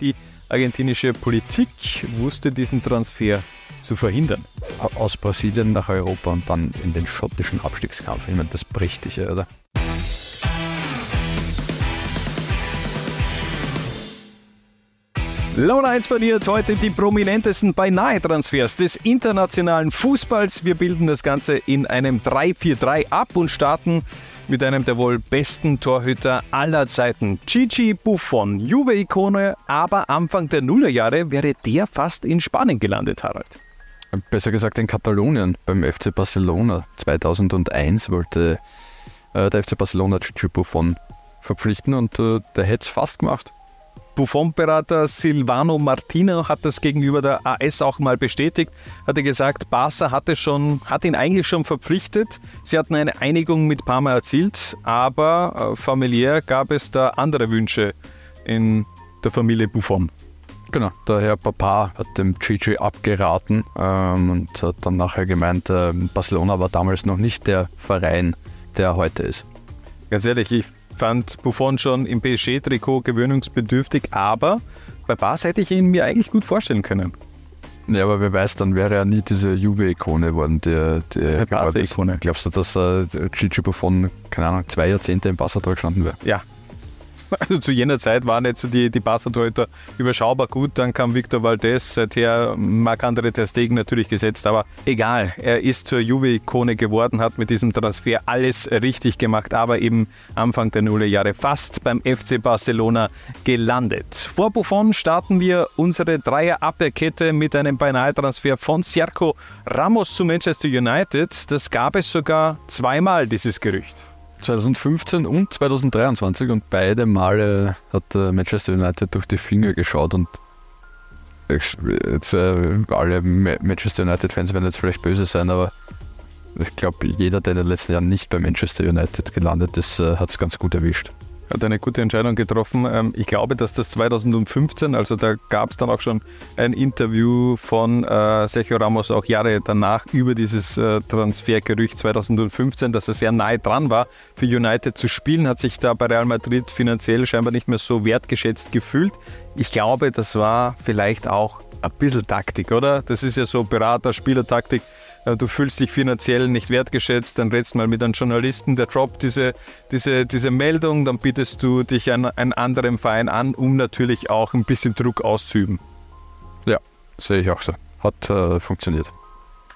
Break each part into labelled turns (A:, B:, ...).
A: Die argentinische Politik wusste diesen Transfer zu verhindern.
B: Aus Brasilien nach Europa und dann in den schottischen Abstiegskampf. Ich meine, das bricht dich, oder?
A: Launa 1 paniert heute die prominentesten Beinahe-Transfers des internationalen Fußballs. Wir bilden das Ganze in einem 3-4-3 ab und starten mit einem der wohl besten Torhüter aller Zeiten. Gigi Buffon, Juve-Ikone, aber Anfang der Nullerjahre wäre der fast in Spanien gelandet, Harald.
B: Besser gesagt in Katalonien beim FC Barcelona. 2001 wollte äh, der FC Barcelona Gigi Buffon verpflichten und äh, der hätte es fast gemacht.
A: Buffon-Berater Silvano Martino hat das gegenüber der AS auch mal bestätigt. Hat er gesagt, Barca hatte schon, hat ihn eigentlich schon verpflichtet. Sie hatten eine Einigung mit Parma erzielt, aber äh, familiär gab es da andere Wünsche in der Familie Buffon.
B: Genau, der Herr Papa hat dem Gigi abgeraten ähm, und hat dann nachher gemeint, äh, Barcelona war damals noch nicht der Verein, der heute ist.
A: Ganz ehrlich, ich fand Buffon schon im PSG-Trikot gewöhnungsbedürftig, aber bei Bas hätte ich ihn mir eigentlich gut vorstellen können.
B: Ja, aber wer weiß, dann wäre er nie diese Juve-Ikone geworden, der, der
A: Barca-Ikone.
B: Glaubst du, dass äh, Gigi Buffon, keine Ahnung, zwei Jahrzehnte im Barca gestanden wäre?
A: Ja, also zu jener Zeit waren jetzt die, die Barca-Torhüter überschaubar gut. Dann kam Victor Valdez, seither Marc Andre Ter Stegen natürlich gesetzt. Aber egal, er ist zur Juve-Ikone geworden, hat mit diesem Transfer alles richtig gemacht. Aber eben Anfang der Nullerjahre fast beim FC Barcelona gelandet. Vor Buffon starten wir unsere Dreier-Abwehrkette mit einem Beinahe-Transfer von Sergio Ramos zu Manchester United. Das gab es sogar zweimal, dieses Gerücht.
B: 2015 und 2023 und beide Male hat Manchester United durch die Finger geschaut und jetzt, äh, alle Manchester United-Fans werden jetzt vielleicht böse sein, aber ich glaube, jeder, der in den letzten Jahren nicht bei Manchester United gelandet ist, äh, hat es ganz gut erwischt
A: hat eine gute Entscheidung getroffen. Ähm, ich glaube, dass das 2015, also da gab es dann auch schon ein Interview von äh, Sergio Ramos auch Jahre danach über dieses äh, Transfergerücht 2015, dass er sehr nahe dran war, für United zu spielen, hat sich da bei Real Madrid finanziell scheinbar nicht mehr so wertgeschätzt gefühlt. Ich glaube, das war vielleicht auch ein bisschen Taktik, oder? Das ist ja so Berater, Spielertaktik. Äh, du fühlst dich finanziell nicht wertgeschätzt, dann redest mal mit einem Journalisten, der droppt diese, diese, diese Meldung, dann bietest du dich an einen anderen Verein an, um natürlich auch ein bisschen Druck auszuüben.
B: Ja, sehe ich auch so. Hat äh, funktioniert.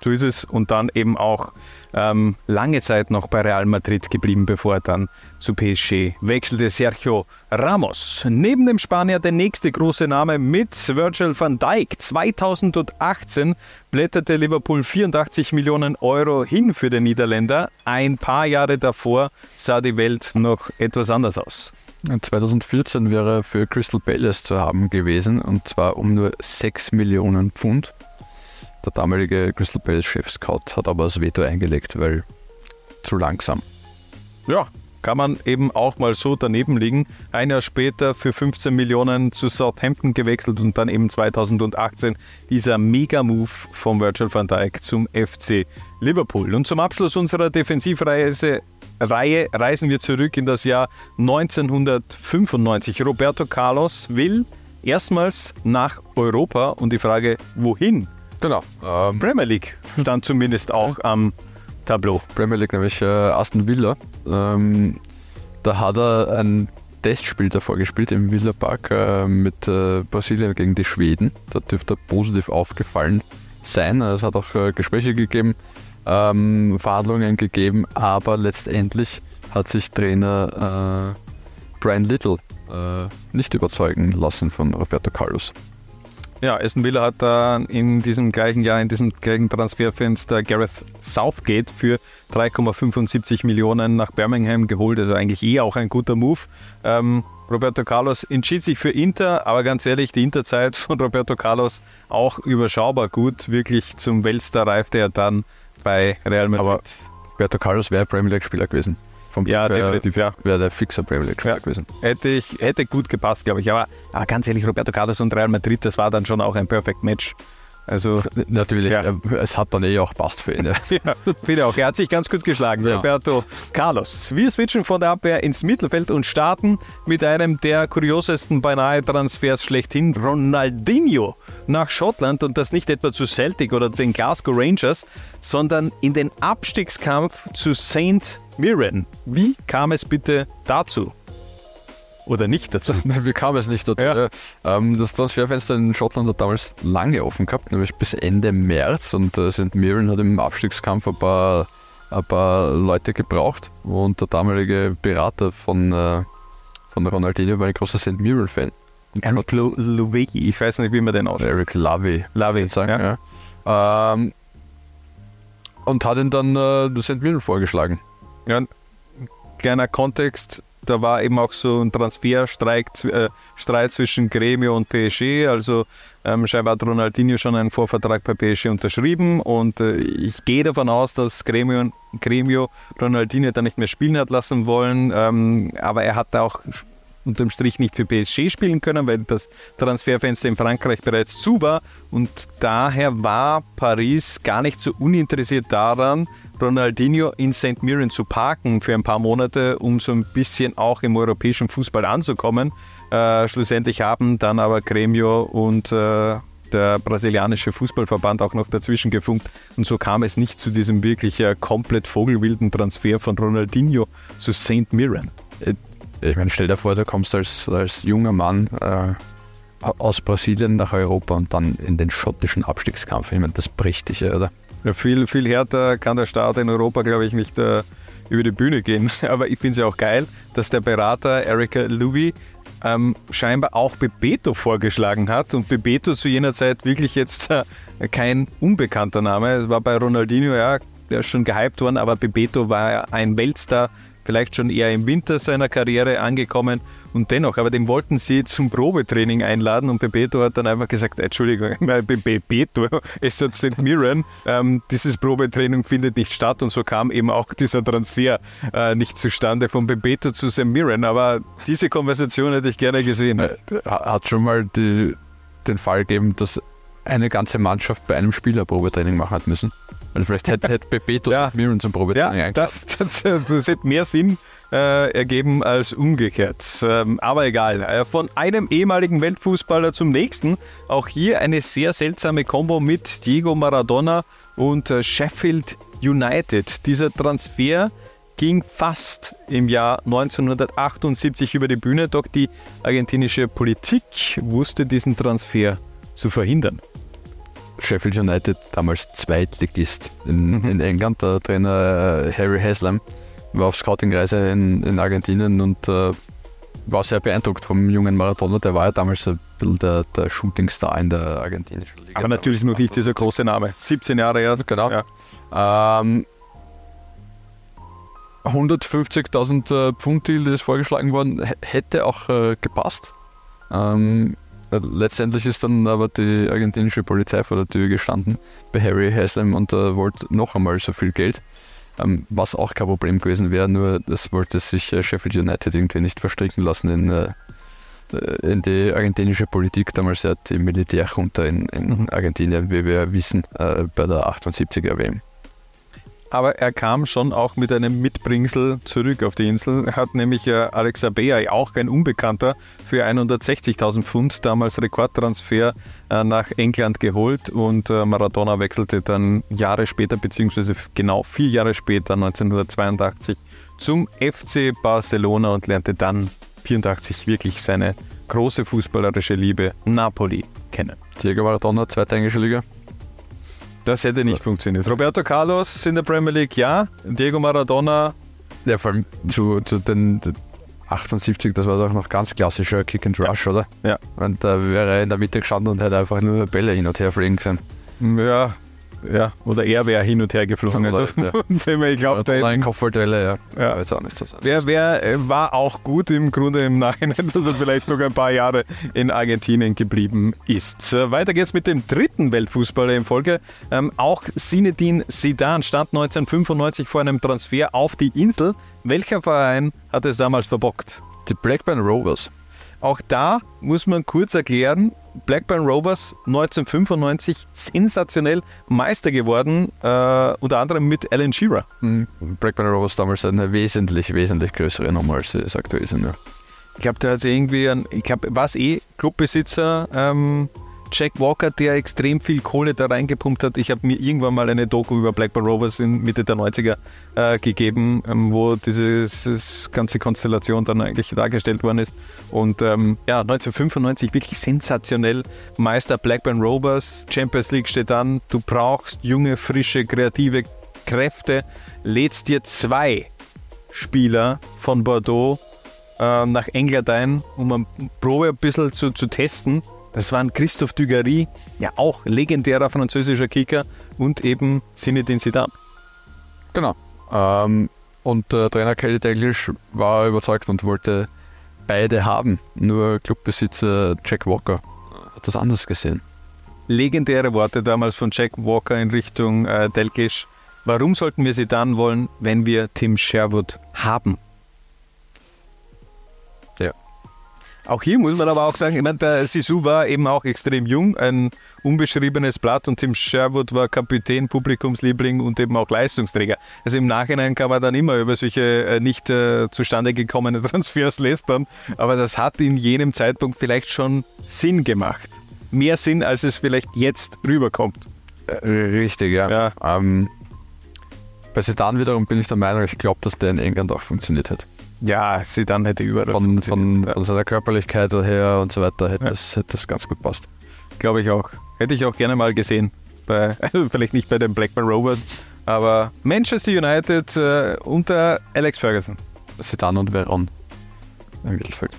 A: So ist es. Und dann eben auch ähm, lange Zeit noch bei Real Madrid geblieben, bevor er dann zu PSG wechselte. Sergio Ramos. Neben dem Spanier der nächste große Name mit Virgil van Dijk. 2018 blätterte Liverpool 84 Millionen Euro hin für den Niederländer. Ein paar Jahre davor sah die Welt noch etwas anders aus.
B: 2014 wäre er für Crystal Palace zu haben gewesen und zwar um nur 6 Millionen Pfund. Der damalige Crystal Palace-Chef Scott hat aber das Veto eingelegt, weil zu langsam.
A: Ja, kann man eben auch mal so daneben liegen. Ein Jahr später für 15 Millionen zu Southampton gewechselt und dann eben 2018 dieser Mega-Move von Virgil van Dijk zum FC Liverpool. Und zum Abschluss unserer Defensivreise Reihe reisen wir zurück in das Jahr 1995. Roberto Carlos will erstmals nach Europa und die Frage, wohin?
B: Genau.
A: Ähm, Premier League stand zumindest auch am Tableau.
B: Premier League, nämlich äh, Aston Villa. Ähm, da hat er ein Testspiel davor gespielt im Villa Park äh, mit äh, Brasilien gegen die Schweden. Da dürfte er positiv aufgefallen sein. Es hat auch äh, Gespräche gegeben, ähm, Verhandlungen gegeben, aber letztendlich hat sich Trainer äh, Brian Little äh, nicht überzeugen lassen von Roberto Carlos.
A: Ja, Aston Villa hat da in diesem gleichen Jahr, in diesem gleichen Transferfenster Gareth Southgate für 3,75 Millionen nach Birmingham geholt. Also eigentlich eh auch ein guter Move. Ähm, Roberto Carlos entschied sich für Inter, aber ganz ehrlich, die Interzeit von Roberto Carlos auch überschaubar gut. Wirklich zum Weltstar reifte er dann bei Real Madrid. Aber
B: Roberto Carlos wäre Premier League-Spieler gewesen.
A: Vom ja, wär, definitiv, ja.
B: Wäre der fixer Premier League ja. gewesen.
A: Hätte, ich, hätte gut gepasst, glaube ich. Aber, aber ganz ehrlich, Roberto Carlos und Real Madrid, das war dann schon auch ein Perfect Match. Also
B: Natürlich, ja. es hat dann eh auch passt für ihn.
A: Ja, finde auch. Er hat sich ganz gut geschlagen, ja. Roberto Carlos. Wir switchen von der Abwehr ins Mittelfeld und starten mit einem der kuriosesten beinahe Transfers schlechthin, Ronaldinho nach Schottland und das nicht etwa zu Celtic oder den Glasgow Rangers, sondern in den Abstiegskampf zu St. Mirren. Wie kam es bitte dazu? Oder nicht dazu?
B: Wie kam es nicht dazu? Ja. Ähm, das Transferfenster in Schottland hat damals lange offen gehabt, nämlich bis Ende März und äh, St. Mirren hat im Abstiegskampf ein paar, ein paar Leute gebraucht und der damalige Berater von, äh, von Ronaldinho war ein großer St. Mirren-Fan.
A: Eric Lovey, ich weiß nicht, wie man den ausspricht.
B: Eric Lovey. Lovey, sagen, ja. ja. Ähm, und hat ihn dann äh, St. Mirren vorgeschlagen.
A: Ja, kleiner Kontext, da war eben auch so ein Transferstreit äh, Streit zwischen Gremio und PSG. Also ähm, scheinbar hat Ronaldinho schon einen Vorvertrag bei PSG unterschrieben und äh, ich gehe davon aus, dass Gremio, Gremio Ronaldinho da nicht mehr spielen hat lassen wollen. Ähm, aber er hat auch unterm Strich nicht für PSG spielen können, weil das Transferfenster in Frankreich bereits zu war. Und daher war Paris gar nicht so uninteressiert daran, Ronaldinho in St. Mirren zu parken für ein paar Monate, um so ein bisschen auch im europäischen Fußball anzukommen. Äh, schlussendlich haben dann aber Gremio und äh, der brasilianische Fußballverband auch noch dazwischen gefunkt. Und so kam es nicht zu diesem wirklich äh, komplett vogelwilden Transfer von Ronaldinho zu St. Mirren.
B: Ich meine, stell dir vor, du kommst als, als junger Mann äh, aus Brasilien nach Europa und dann in den schottischen Abstiegskampf. Ich meine, das bricht dich oder?
A: Ja, viel, viel härter kann der Start in Europa, glaube ich, nicht äh, über die Bühne gehen. Aber ich finde es ja auch geil, dass der Berater Erika Louis ähm, scheinbar auch Bebeto vorgeschlagen hat. Und Bebeto zu jener Zeit wirklich jetzt äh, kein unbekannter Name. Es war bei Ronaldinho, ja, der ist schon gehypt worden, aber Bebeto war ein Weltstar vielleicht schon eher im Winter seiner Karriere angekommen und dennoch, aber den wollten sie zum Probetraining einladen und Bebeto hat dann einfach gesagt, Entschuldigung, Bebeto, es hat St. Mirren, ähm, dieses Probetraining findet nicht statt und so kam eben auch dieser Transfer äh, nicht zustande von Bebeto zu St. Mirren, aber diese Konversation hätte ich gerne gesehen. Äh,
B: hat schon mal die, den Fall gegeben, dass eine ganze Mannschaft bei einem Spieler Probetraining machen hat müssen? Also vielleicht hätte, hätte Bebeto ja. Miron zum Probetraining
A: ja, das, das, das, hätte mehr Sinn äh, ergeben als umgekehrt. Ähm, aber egal. Äh, von einem ehemaligen Weltfußballer zum nächsten. Auch hier eine sehr seltsame Kombo mit Diego Maradona und äh, Sheffield United. Dieser Transfer ging fast im Jahr 1978 über die Bühne, doch die argentinische Politik wusste diesen Transfer zu verhindern.
B: Sheffield United damals Zweitligist in, mhm. in England. Der Trainer äh, Harry Haslam war auf Scouting-Reise in, in, Argentinien und äh, war sehr beeindruckt vom jungen Maradona. Der war ja damals ein bisschen der, der Shootingstar in der argentinischen Liga.
A: Aber natürlich noch nicht dieser große Name. 17 Jahre erst.
B: Genau. Ja. Ähm, 150.000 äh, Pfund Deal ist vorgeschlagen worden, hätte auch äh, gepasst. Ähm, Letztendlich ist dann aber die argentinische Polizei vor der Tür gestanden bei Harry Haslam und äh, wollte noch einmal so viel Geld. Ähm, was auch kein Problem gewesen wäre, nur das wollte sich äh, Sheffield United irgendwie nicht verstricken lassen in, äh, in die argentinische Politik. Damals ja die Militärjunta in, in. Argentinien, wie wir wissen, äh, bei der 78er WM
A: aber er kam schon auch mit einem Mitbringsel zurück auf die Insel. Er hat nämlich äh, Alex Abea, auch kein Unbekannter, für 160.000 Pfund damals Rekordtransfer äh, nach England geholt und äh, Maradona wechselte dann Jahre später, beziehungsweise genau vier Jahre später, 1982, zum FC Barcelona und lernte dann 84 wirklich seine große fußballerische Liebe Napoli kennen.
B: Diego Maradona, zweite englische Liga.
A: Das hätte nicht funktioniert. Roberto Carlos in der Premier League, ja. Diego Maradona.
B: Ja, vor allem zu, zu den 78, das war doch noch ganz klassischer Kick and Rush, oder?
A: Ja.
B: Und da wäre er in der Mitte gestanden und hätte einfach nur Bälle hin und her fliegen können.
A: Ja, ja, oder er wäre hin und her geflogen. Oder, also, ja. ich glaube,
B: der ein Kopfballduelle, ja.
A: ja. Jetzt auch nicht so wer, wer äh, war auch gut im Grunde im Nachhinein, dass er vielleicht noch ein paar Jahre in Argentinien geblieben ist. Weiter geht's mit dem dritten Weltfußballer in Folge. Ähm, auch Sinedin Sidan stand 1995 vor einem Transfer auf die Insel. Welcher Verein hat es damals verbockt?
B: Die Blackburn Rovers.
A: Auch da muss man kurz erklären, Blackburn Rovers 1995 sensationell Meister geworden, äh, unter anderem mit Alan Shearer.
B: Mhm. Blackburn Rovers damals eine wesentlich, wesentlich größere Nummer, als sie es aktuell sind. Ja.
A: Ich glaube, der hat irgendwie, ein, ich glaube, war es eh Clubbesitzer, ähm, Jack Walker, der extrem viel Kohle da reingepumpt hat. Ich habe mir irgendwann mal eine Doku über Blackburn Rovers in Mitte der 90er äh, gegeben, ähm, wo dieses, ganze Konstellation dann eigentlich dargestellt worden ist. Und ähm, ja, 1995 wirklich sensationell. Meister Blackburn Rovers, Champions League steht an. Du brauchst junge, frische, kreative Kräfte. Lädst dir zwei Spieler von Bordeaux äh, nach England ein, um eine Probe ein bisschen zu, zu testen das waren Christophe Dugarry, ja auch legendärer französischer Kicker und eben Zinedine Zidane.
B: Genau. Ähm, und der Trainer Kelly Dalglish war überzeugt und wollte beide haben. Nur Clubbesitzer Jack Walker hat das anders gesehen.
A: Legendäre Worte damals von Jack Walker in Richtung äh, Dalglish. Warum sollten wir sie dann wollen, wenn wir Tim Sherwood haben? Auch hier muss man aber auch sagen, ich meine, der Sisu war eben auch extrem jung, ein unbeschriebenes Blatt und Tim Sherwood war Kapitän, Publikumsliebling und eben auch Leistungsträger. Also im Nachhinein kann man dann immer über solche äh, nicht äh, zustande gekommene Transfers lästern, aber das hat in jenem Zeitpunkt vielleicht schon Sinn gemacht. Mehr Sinn, als es vielleicht jetzt rüberkommt.
B: Äh, richtig, ja. ja. Ähm, bei Sedan wiederum bin ich der Meinung, ich glaube, dass der in England auch funktioniert hat.
A: Ja, sie dann hätte überall.
B: Von, von, von, seiner Körperlichkeit her und so weiter hätte, ja. das, hätte das ganz gut passt.
A: Glaube ich auch. Hätte ich auch gerne mal gesehen. Bei, vielleicht nicht bei den Blackburn Rovers, aber Manchester United äh, unter Alex Ferguson.
B: Sedan und Veron
A: im Mittelfeld.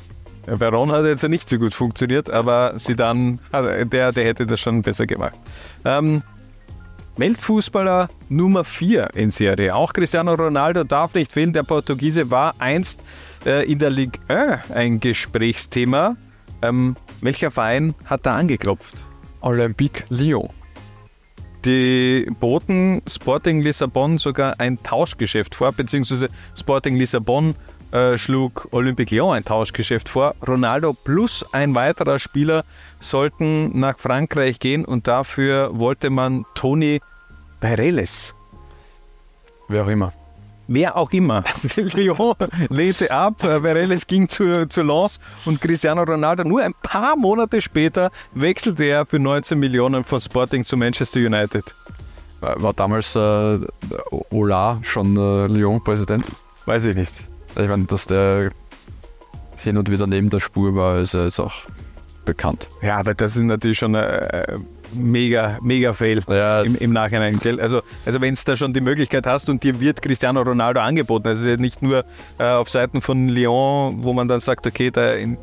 A: Ja, Veron hat jetzt nicht so gut funktioniert, aber Sidan, der, der hätte das schon besser gemacht. Ähm, Weltfußballer Nummer 4 in Serie. Auch Cristiano Ronaldo darf nicht fehlen. Der Portugiese war einst äh, in der Ligue 1 ein Gesprächsthema. Ähm, welcher Verein hat da angeklopft?
B: Olympique Lyon.
A: Die boten Sporting Lissabon sogar ein Tauschgeschäft vor, beziehungsweise Sporting Lissabon äh, schlug Olympique Lyon ein Tauschgeschäft vor. Ronaldo plus ein weiterer Spieler sollten nach Frankreich gehen und dafür wollte man Toni Peireles.
B: Wer auch immer.
A: Wer auch immer. Lyon lehnte ab, Peireles ging zu, zu Lens und Cristiano Ronaldo nur ein paar Monate später wechselte er für 19 Millionen von Sporting zu Manchester United.
B: War damals äh, Ola schon äh, Lyon-Präsident?
A: Weiß ich nicht.
B: Ich meine, dass der hin und wieder neben der Spur war, ist ja jetzt auch bekannt.
A: Ja, aber das ist natürlich schon ein äh, mega, mega Fail ja, im, im, Nachhinein. Also, also wenn es da schon die Möglichkeit hast und dir wird Cristiano Ronaldo angeboten, also nicht nur äh, auf Seiten von Lyon, wo man dann sagt, okay, da in,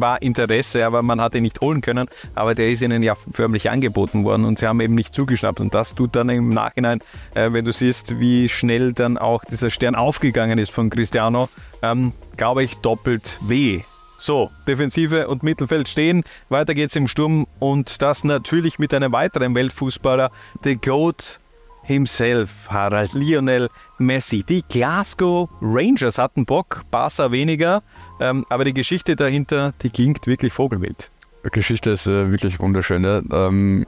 A: war Interesse, aber man hat ihn nicht holen können. Aber der ist ihnen ja förmlich angeboten worden und sie haben eben nicht zugeschnappt. Und das tut dann im Nachhinein, äh, wenn du siehst, wie schnell dann auch dieser Stern aufgegangen ist von Cristiano, ähm, glaube ich, doppelt weh. So, Defensive und Mittelfeld stehen. Weiter geht's im Sturm und das natürlich mit einem weiteren Weltfußballer, The Goat himself, Harald Lionel Messi. Die Glasgow Rangers hatten Bock, Barca weniger. Ähm, aber die Geschichte dahinter, die klingt wirklich vogelwild.
B: Die Geschichte ist äh, wirklich wunderschön. Ja. Ähm,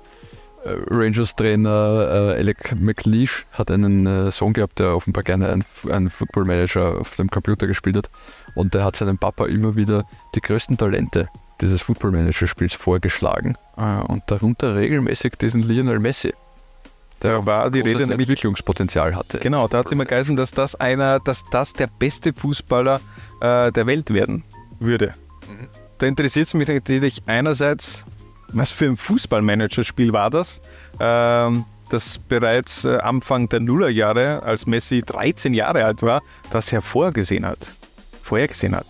B: äh, Rangers-Trainer äh, Alec McLeish hat einen äh, Sohn gehabt, der offenbar gerne einen, einen Football Manager auf dem Computer gespielt hat. Und der hat seinem Papa immer wieder die größten Talente dieses Football Manager-Spiels vorgeschlagen. Äh, und darunter regelmäßig diesen Lionel Messi
A: der war die Rede
B: Entwicklungspotenzial hatte.
A: Genau, da hat immer geheißen, dass das einer, dass das der beste Fußballer äh, der Welt werden würde. Mhm. Da interessiert es mich natürlich einerseits, was für ein Fußballmanagerspiel war das? Ähm, das bereits äh, Anfang der Nullerjahre, als Messi 13 Jahre alt war, das hervorgesehen hat. Vorhergesehen hat.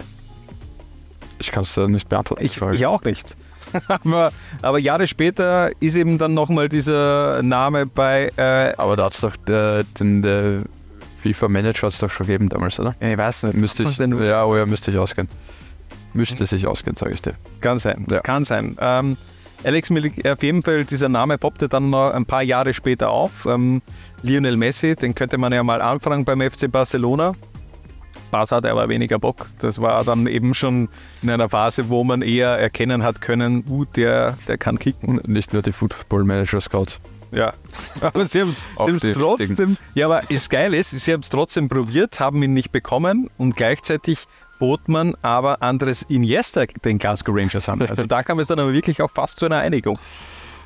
B: Ich kann es nicht beantworten.
A: Ich, ich auch nicht. aber, aber, Jahre später ist eben dann nochmal dieser Name bei.
B: Äh aber da hat es doch der, den, der FIFA-Manager hat es doch schon gegeben damals, oder?
A: Ich weiß nicht.
B: Müsste ich, ja, oh ja, müsste ich ausgehen. Müsste sich ausgehen, sage ich dir.
A: Kann sein, ja. kann sein. Ähm, Alex Milik, auf jeden Fall, dieser Name poppte dann noch ein paar Jahre später auf. Ähm, Lionel Messi, den könnte man ja mal anfragen beim FC Barcelona. Barca hatte aber weniger Bock. Das war dann eben schon in einer Phase, wo man eher erkennen hat können, uh, der, der kann kicken.
B: Nicht nur die Football Manager Scouts.
A: Ja, aber sie haben es trotzdem, richtigen. ja, aber das Geile ist, sie haben es trotzdem probiert, haben ihn nicht bekommen und gleichzeitig bot man aber Andres Iniesta den Glasgow Rangers an. Also da kam es dann aber wirklich auch fast zu einer Einigung.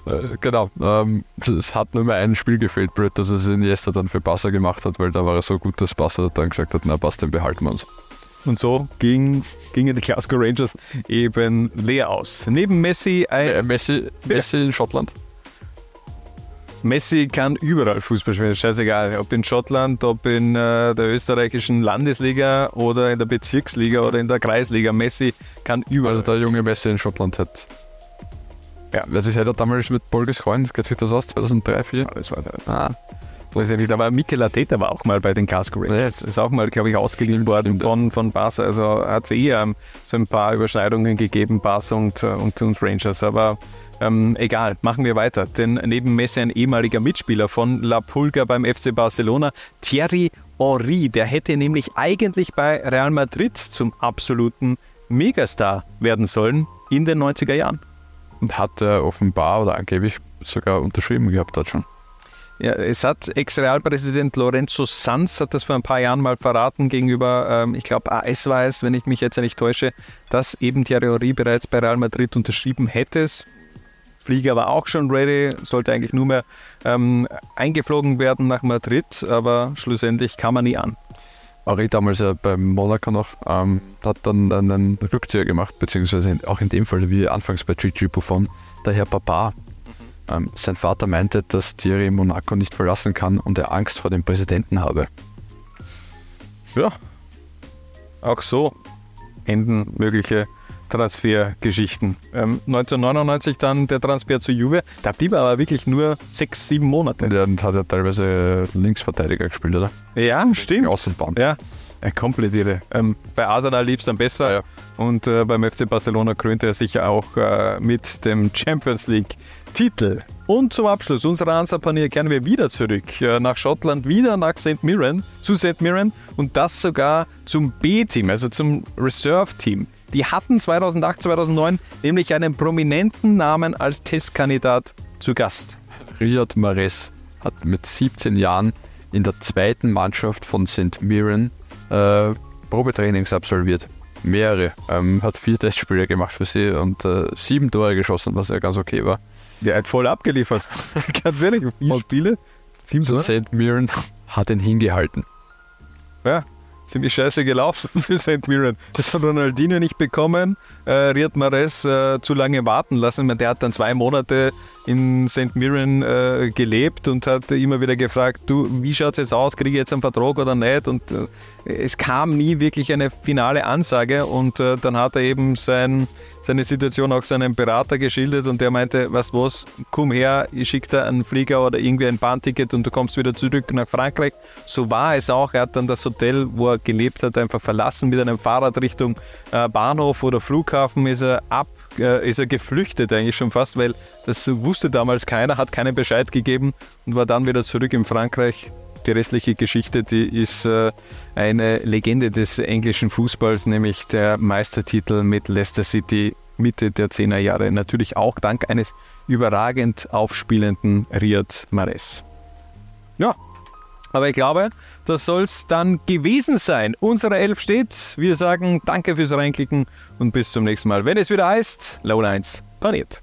B: Äh, genau. Ähm, es hat nur mehr ein Spiel gefehlt, Brett, dass es Iniesta dann für Barca gemacht hat, weil da war er so gut, dass Barca dann gesagt hat, na passt, den behalten wir uns.
A: Und so ging, gingen die Glasgow Rangers eben leer aus. Neben Messi ein...
B: Äh, Messi, Messi in Schottland?
A: Messi kann überall Fußball spielen, scheißegal. Ob in Schottland, ob in äh, der österreichischen Landesliga oder in der Bezirksliga oder in der Kreisliga. Messi kann überall.
B: Also der junge Messi in Schottland hat ja. Also ich hätte damals mit Bolges Freund, geht sich das aus, 2003, 2004? Ja, das war
A: der. Ah. Nicht, aber Mikel Arteta war auch mal bei den Glasgow Rangers. Ja, ist auch mal, glaube ich, ausgeliehen worden von, von Barca. Also hat es eh ähm, so ein paar Überschneidungen gegeben, Barca und, äh, und, und Rangers. Aber ähm, egal, machen wir weiter. Denn neben Messi ein ehemaliger Mitspieler von La Pulga beim FC Barcelona, Thierry Henry, der hätte nämlich eigentlich bei Real Madrid zum absoluten Megastar werden sollen in den 90er Jahren
B: und hat er offenbar oder angeblich sogar unterschrieben gehabt dort schon.
A: Ja, es hat Ex-Realpräsident Lorenzo Sanz hat das vor ein paar Jahren mal verraten gegenüber, ähm, ich glaube AS war es, wenn ich mich jetzt nicht täusche, dass eben Thierry bereits bei Real Madrid unterschrieben hätte. Flieger war auch schon ready, sollte eigentlich nur mehr ähm, eingeflogen werden nach Madrid, aber schlussendlich kam er nie an.
B: Ari damals ja beim Monaco noch, ähm, hat dann einen Rückzieher gemacht, beziehungsweise auch in dem Fall wie anfangs bei Gigi Buffon, der Herr Papa. Mhm. Ähm, sein Vater meinte, dass Thierry Monaco nicht verlassen kann und er Angst vor dem Präsidenten habe.
A: Ja, auch so enden mögliche Transfergeschichten. Ähm, 1999 dann der Transfer zu Juve. Da blieb er aber wirklich nur sechs, sieben Monate.
B: Der hat ja teilweise Linksverteidiger gespielt, oder?
A: Ja, stimmt.
B: Außenbahn.
A: Ja, komplett irre. Ähm, bei Arsenal lief es dann besser ja, ja. und äh, beim FC Barcelona krönte er sich auch äh, mit dem Champions League Titel. Und zum Abschluss unserer Ansapanier kehren wir wieder zurück äh, nach Schottland, wieder nach St. Mirren, zu St. Mirren und das sogar zum B-Team, also zum Reserve-Team. Die hatten 2008, 2009 nämlich einen prominenten Namen als Testkandidat zu Gast.
B: Riyad Mahrez hat mit 17 Jahren in der zweiten Mannschaft von St. Mirren äh, Probetrainings absolviert. Mehrere. Ähm, hat vier Testspiele gemacht für sie und äh, sieben Tore geschossen, was ja ganz okay war.
A: Der hat voll abgeliefert. Ganz ehrlich, vier Spiele,
B: sieben Tore. St. Mirren hat ihn hingehalten.
A: Ja, ziemlich scheiße gelaufen für St. Mirren. Das hat Ronaldinho nicht bekommen, äh, Riyad Mahrez äh, zu lange warten lassen. Meine, der hat dann zwei Monate in St. Mirren äh, gelebt und hat immer wieder gefragt, du, wie schaut es jetzt aus, kriege ich jetzt einen Vertrag oder nicht? Und äh, es kam nie wirklich eine finale Ansage und äh, dann hat er eben sein seine Situation auch seinem Berater geschildert und der meinte, was was, komm her, ich schicke dir einen Flieger oder irgendwie ein Bahnticket und du kommst wieder zurück nach Frankreich. So war es auch. Er hat dann das Hotel, wo er gelebt hat, einfach verlassen mit einem Fahrrad Richtung äh, Bahnhof oder Flughafen ist er ab äh, ist er geflüchtet eigentlich schon fast, weil das wusste damals keiner, hat keinen Bescheid gegeben und war dann wieder zurück in Frankreich. Die restliche Geschichte, die ist äh, eine Legende des englischen Fußballs, nämlich der Meistertitel mit Leicester City Mitte der 10er Jahre. Natürlich auch dank eines überragend aufspielenden Riyad Mahrez. Ja, aber ich glaube, das soll es dann gewesen sein. Unsere Elf steht. Wir sagen danke fürs Reinklicken und bis zum nächsten Mal. Wenn es wieder heißt, Low 1 paniert.